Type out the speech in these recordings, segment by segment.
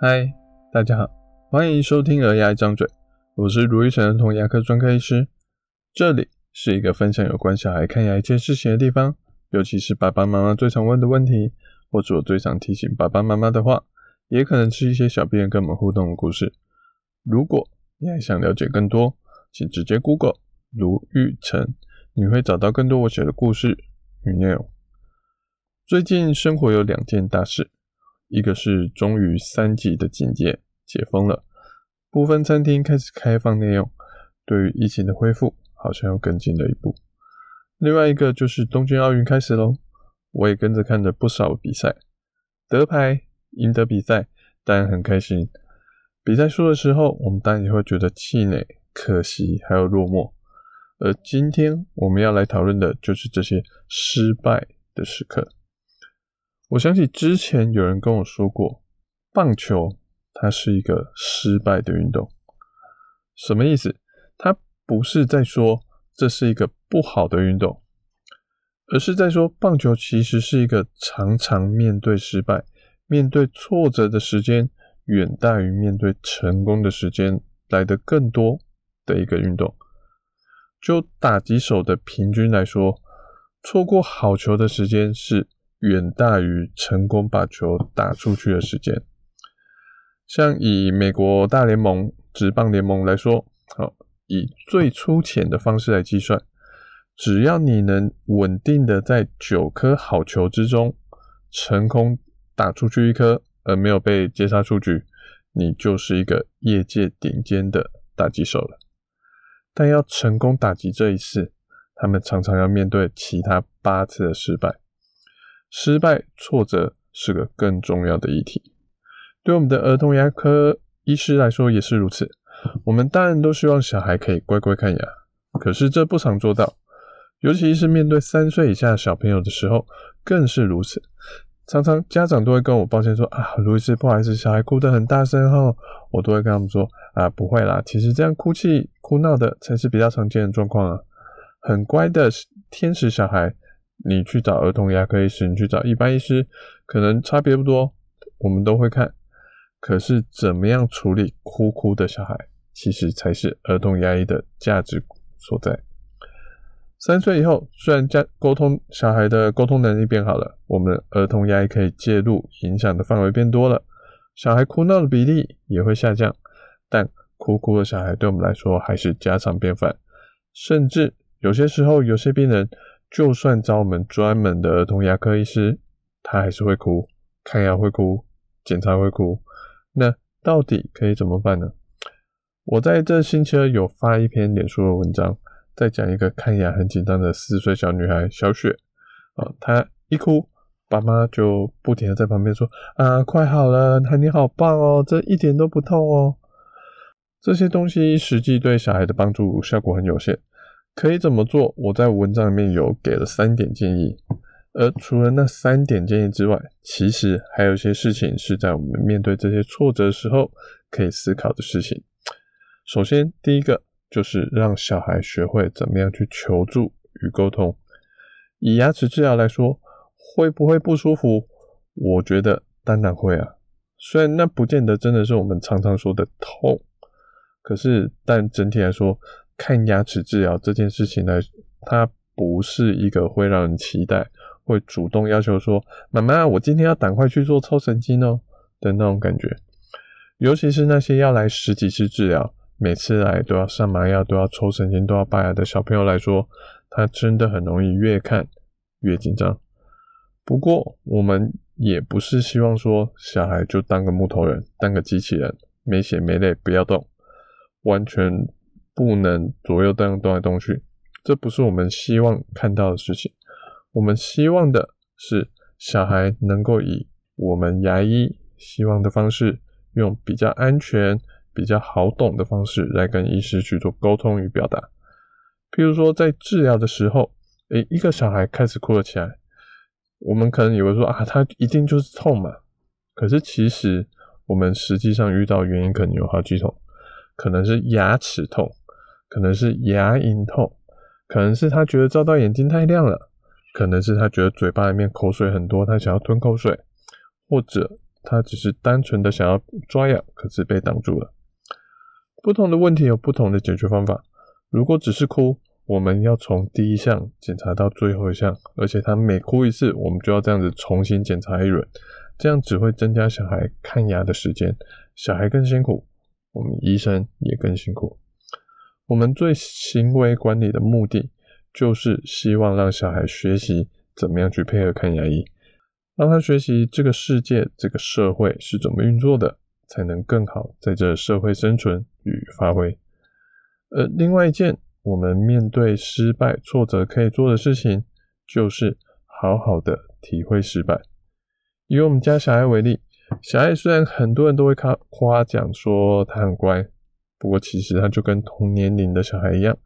嗨，大家好，欢迎收听《儿牙一张嘴》，我是卢玉成儿童牙科专科医师。这里是一个分享有关小孩看牙一件事情的地方，尤其是爸爸妈妈最常问的问题，或者我最常提醒爸爸妈妈的话，也可能是一些小编跟我们互动的故事。如果你还想了解更多，请直接 Google 卢玉成，你会找到更多我写的故事与内容。最近生活有两件大事。一个是终于三级的警戒解封了，部分餐厅开始开放内用，对于疫情的恢复好像又更进了一步。另外一个就是东京奥运开始喽，我也跟着看了不少比赛，得牌赢得比赛当然很开心，比赛输的时候我们当然也会觉得气馁、可惜还有落寞。而今天我们要来讨论的就是这些失败的时刻。我想起之前有人跟我说过，棒球它是一个失败的运动，什么意思？他不是在说这是一个不好的运动，而是在说棒球其实是一个常常面对失败、面对挫折的时间远大于面对成功的时间来得更多的一个运动。就打击手的平均来说，错过好球的时间是。远大于成功把球打出去的时间。像以美国大联盟职棒联盟来说，好，以最粗浅的方式来计算，只要你能稳定的在九颗好球之中成功打出去一颗，而没有被接杀出局，你就是一个业界顶尖的打击手了。但要成功打击这一次，他们常常要面对其他八次的失败。失败、挫折是个更重要的议题，对我们的儿童牙科医师来说也是如此。我们当然都希望小孩可以乖乖看牙，可是这不常做到，尤其是面对三岁以下的小朋友的时候，更是如此。常常家长都会跟我抱歉说：“啊，卢医师，不好意思，小孩哭得很大声哦。”我都会跟他们说：“啊，不会啦，其实这样哭泣、哭闹的才是比较常见的状况啊，很乖的天使小孩。”你去找儿童牙科医师，你去找一般医师，可能差别不多，我们都会看。可是怎么样处理哭哭的小孩，其实才是儿童牙医的价值所在。三岁以后，虽然家沟通小孩的沟通能力变好了，我们儿童牙医可以介入，影响的范围变多了，小孩哭闹的比例也会下降，但哭哭的小孩对我们来说还是家常便饭，甚至有些时候有些病人。就算找我们专门的儿童牙科医师，他还是会哭，看牙会哭，检查会哭。那到底可以怎么办呢？我在这星期二有发一篇脸书的文章，在讲一个看牙很紧张的四岁小女孩小雪啊，她一哭，爸妈就不停的在旁边说啊，快好了，你好棒哦，这一点都不痛哦。这些东西实际对小孩的帮助效果很有限。可以怎么做？我在文章里面有给了三点建议，而除了那三点建议之外，其实还有一些事情是在我们面对这些挫折的时候可以思考的事情。首先，第一个就是让小孩学会怎么样去求助与沟通。以牙齿治疗来说，会不会不舒服？我觉得当然会啊，虽然那不见得真的是我们常常说的痛，可是但整体来说。看牙齿治疗这件事情呢，它不是一个会让人期待、会主动要求说“妈妈，我今天要赶快去做抽神经哦”的那种感觉。尤其是那些要来十几次治疗，每次来都要上麻药、都要抽神经、都要拔牙的小朋友来说，他真的很容易越看越紧张。不过，我们也不是希望说小孩就当个木头人、当个机器人，没血没泪，不要动，完全。不能左右动动来动去，这不是我们希望看到的事情。我们希望的是小孩能够以我们牙医希望的方式，用比较安全、比较好懂的方式来跟医师去做沟通与表达。譬如说，在治疗的时候，诶，一个小孩开始哭了起来，我们可能以为说啊，他一定就是痛嘛。可是其实我们实际上遇到原因可能有好几种，可能是牙齿痛。可能是牙龈痛，可能是他觉得照到眼睛太亮了，可能是他觉得嘴巴里面口水很多，他想要吞口水，或者他只是单纯的想要抓痒，可是被挡住了。不同的问题有不同的解决方法。如果只是哭，我们要从第一项检查到最后一项，而且他每哭一次，我们就要这样子重新检查一轮，这样只会增加小孩看牙的时间，小孩更辛苦，我们医生也更辛苦。我们对行为管理的目的，就是希望让小孩学习怎么样去配合看牙医，让他学习这个世界、这个社会是怎么运作的，才能更好在这社会生存与发挥。而另外一件，我们面对失败、挫折可以做的事情，就是好好的体会失败。以我们家小孩为例，小孩虽然很多人都会夸夸奖说他很乖，不过其实他就跟同年龄的小孩一样，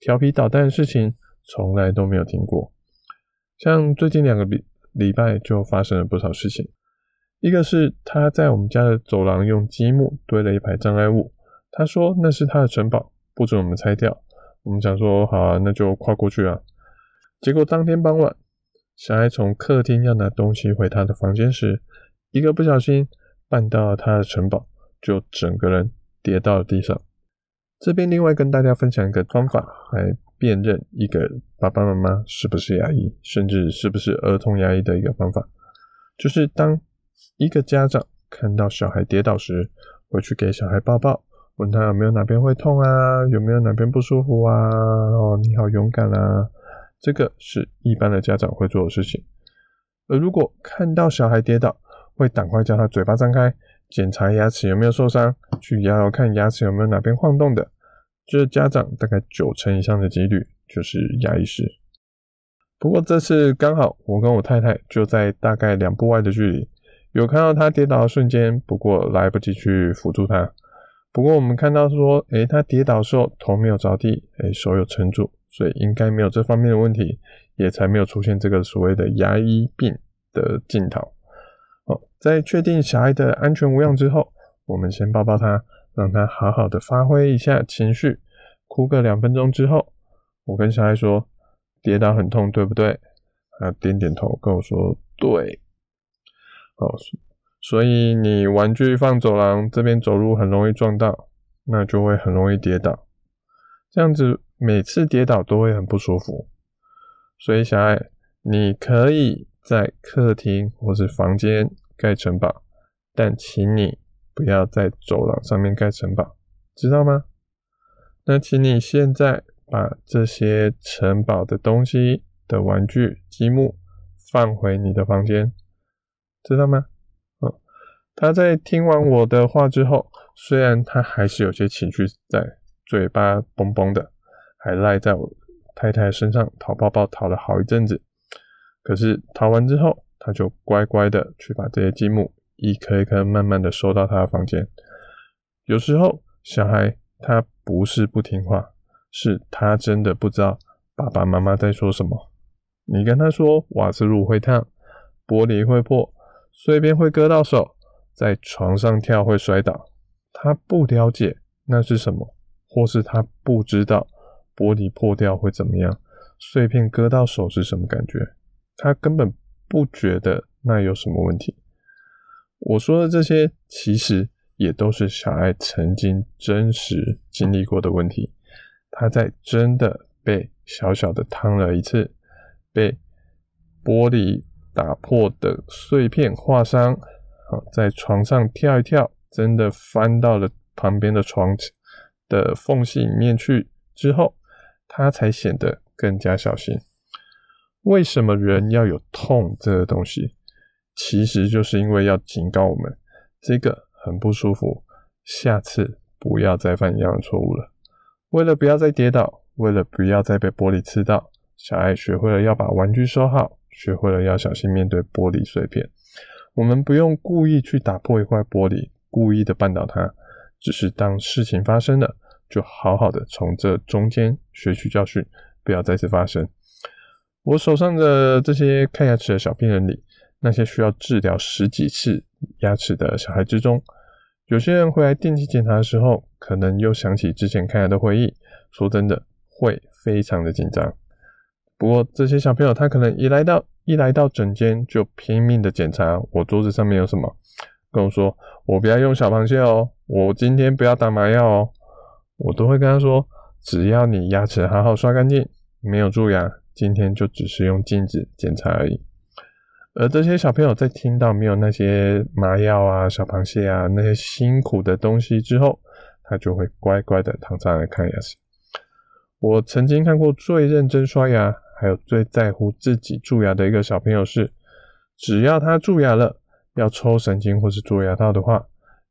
调皮捣蛋的事情从来都没有停过。像最近两个礼礼拜就发生了不少事情，一个是他在我们家的走廊用积木堆了一排障碍物，他说那是他的城堡，不准我们拆掉。我们想说好啊，那就跨过去啊。结果当天傍晚，小孩从客厅要拿东西回他的房间时，一个不小心绊到了他的城堡，就整个人跌到了地上。这边另外跟大家分享一个方法来辨认一个爸爸妈妈是不是牙医，甚至是不是儿童牙医的一个方法，就是当一个家长看到小孩跌倒时，回去给小孩抱抱。问他有没有哪边会痛啊？有没有哪边不舒服啊？哦，你好勇敢啊！这个是一般的家长会做的事情。而如果看到小孩跌倒，会赶快叫他嘴巴张开，检查牙齿有没有受伤，去摇摇看牙齿有没有哪边晃动的。这家长大概九成以上的几率就是牙医师。不过这次刚好我跟我太太就在大概两步外的距离，有看到他跌倒的瞬间，不过来不及去辅助他。不过我们看到说，诶，他跌倒的时候头没有着地，诶，手有撑住，所以应该没有这方面的问题，也才没有出现这个所谓的牙医病的镜头。在确定小孩的安全无恙之后，我们先抱抱他，让他好好的发挥一下情绪，哭个两分钟之后，我跟小孩说，跌倒很痛，对不对？他点点头跟我说，对。好。所以你玩具放走廊这边走路很容易撞到，那就会很容易跌倒。这样子每次跌倒都会很不舒服。所以小爱，你可以在客厅或是房间盖城堡，但请你不要在走廊上面盖城堡，知道吗？那请你现在把这些城堡的东西的玩具积木放回你的房间，知道吗？嗯他在听完我的话之后，虽然他还是有些情绪在，嘴巴嘣嘣的，还赖在我太太身上讨抱抱，讨了好一阵子。可是讨完之后，他就乖乖的去把这些积木一颗一颗慢慢的收到他的房间。有时候小孩他不是不听话，是他真的不知道爸爸妈妈在说什么。你跟他说瓦斯炉会烫，玻璃会破，碎片会割到手。在床上跳会摔倒，他不了解那是什么，或是他不知道玻璃破掉会怎么样，碎片割到手是什么感觉，他根本不觉得那有什么问题。我说的这些，其实也都是小爱曾经真实经历过的问题。他在真的被小小的烫了一次，被玻璃打破的碎片划伤。在床上跳一跳，真的翻到了旁边的床的缝隙里面去之后，他才显得更加小心。为什么人要有痛这个东西？其实就是因为要警告我们，这个很不舒服，下次不要再犯一样的错误了。为了不要再跌倒，为了不要再被玻璃刺到，小爱学会了要把玩具收好，学会了要小心面对玻璃碎片。我们不用故意去打破一块玻璃，故意的绊倒它，只是当事情发生了，就好好的从这中间学取教训，不要再次发生。我手上的这些看牙齿的小病人里，那些需要治疗十几次牙齿的小孩之中，有些人回来定期检查的时候，可能又想起之前看牙的回忆，说真的，会非常的紧张。不过这些小朋友他可能一来到。一来到诊间就拼命的检查我桌子上面有什么，跟我说我不要用小螃蟹哦，我今天不要打麻药哦，我都会跟他说，只要你牙齿好好刷干净，没有蛀牙，今天就只是用镜子检查而已。而这些小朋友在听到没有那些麻药啊、小螃蟹啊那些辛苦的东西之后，他就会乖乖的躺上来看牙齿。我曾经看过最认真刷牙，还有最在乎自己蛀牙的一个小朋友是，只要他蛀牙了，要抽神经或是做牙套的话，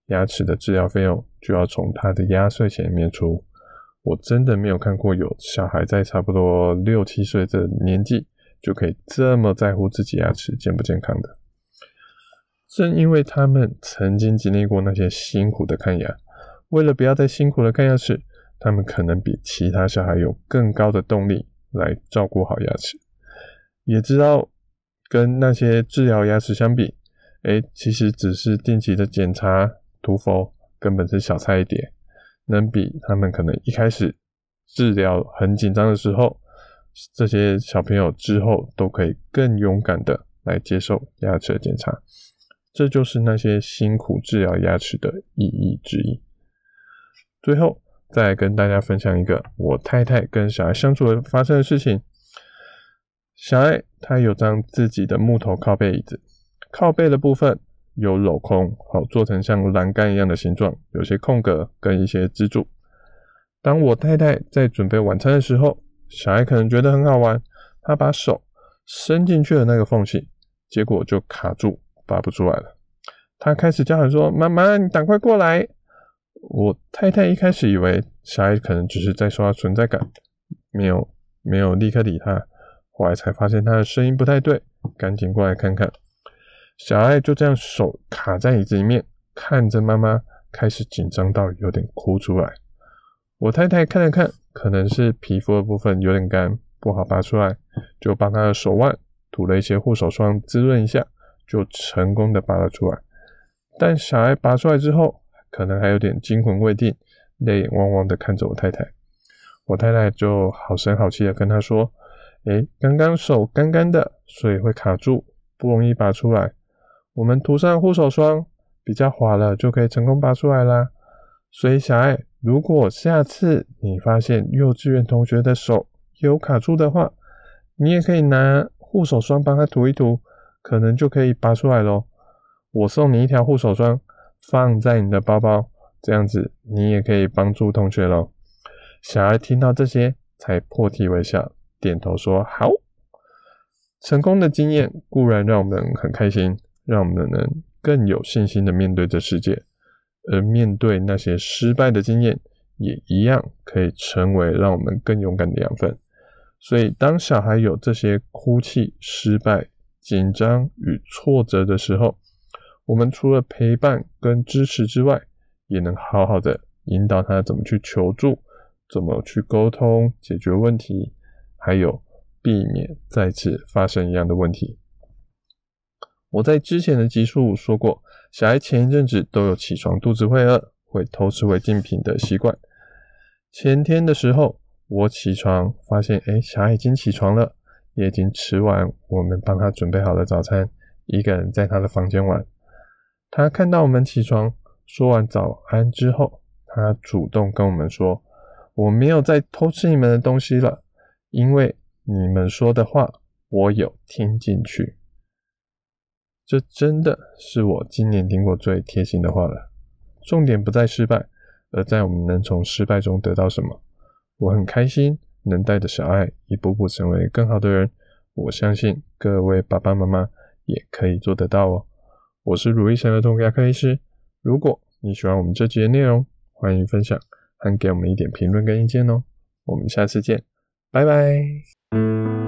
牙齿的治疗费用就要从他的压岁钱里面出。我真的没有看过有小孩在差不多六七岁这年纪就可以这么在乎自己牙齿健不健康的。正因为他们曾经经历过那些辛苦的看牙，为了不要再辛苦的看牙齿。他们可能比其他小孩有更高的动力来照顾好牙齿，也知道跟那些治疗牙齿相比，哎，其实只是定期的检查、涂氟，根本是小菜一碟，能比他们可能一开始治疗很紧张的时候，这些小朋友之后都可以更勇敢的来接受牙齿的检查，这就是那些辛苦治疗牙齿的意义之一。最后。再跟大家分享一个我太太跟小爱相处的发生的事情。小爱她有张自己的木头靠背椅子，靠背的部分有镂空，好做成像栏杆一样的形状，有些空格跟一些支柱。当我太太在准备晚餐的时候，小孩可能觉得很好玩，她把手伸进去了那个缝隙，结果就卡住，拔不出来了。她开始叫喊说：“妈妈，你赶快过来！”我太太一开始以为小爱可能只是在刷存在感，没有没有立刻理他。后来才发现他的声音不太对，赶紧过来看看。小爱就这样手卡在椅子里面，看着妈妈，开始紧张到有点哭出来。我太太看了看，可能是皮肤的部分有点干，不好拔出来，就帮她的手腕涂了一些护手霜滋润一下，就成功的拔了出来。但小爱拔出来之后，可能还有点惊魂未定，泪眼汪汪的看着我太太，我太太就好声好气的跟她说：“诶，刚刚手干干的，所以会卡住，不容易拔出来。我们涂上护手霜，比较滑了，就可以成功拔出来啦。所以小爱，如果下次你发现幼稚园同学的手有卡住的话，你也可以拿护手霜帮他涂一涂，可能就可以拔出来咯。我送你一条护手霜。”放在你的包包，这样子你也可以帮助同学喽。小爱听到这些，才破涕为笑，点头说好。成功的经验固然让我们很开心，让我们能更有信心的面对这世界，而面对那些失败的经验，也一样可以成为让我们更勇敢的养分。所以，当小孩有这些哭泣、失败、紧张与挫折的时候，我们除了陪伴跟支持之外，也能好好的引导他怎么去求助，怎么去沟通解决问题，还有避免再次发生一样的问题。我在之前的集数说过，小孩前一阵子都有起床肚子会饿，会偷吃违禁品的习惯。前天的时候，我起床发现，哎，小孩已经起床了，也已经吃完我们帮他准备好的早餐，一个人在他的房间玩。他看到我们起床，说完早安之后，他主动跟我们说：“我没有再偷吃你们的东西了，因为你们说的话我有听进去。”这真的是我今年听过最贴心的话了。重点不在失败，而在我们能从失败中得到什么。我很开心能带着小爱一步步成为更好的人。我相信各位爸爸妈妈也可以做得到哦。我是鲁医生儿童牙科医师。如果你喜欢我们这集的内容，欢迎分享和给我们一点评论跟意见哦。我们下次见，拜拜。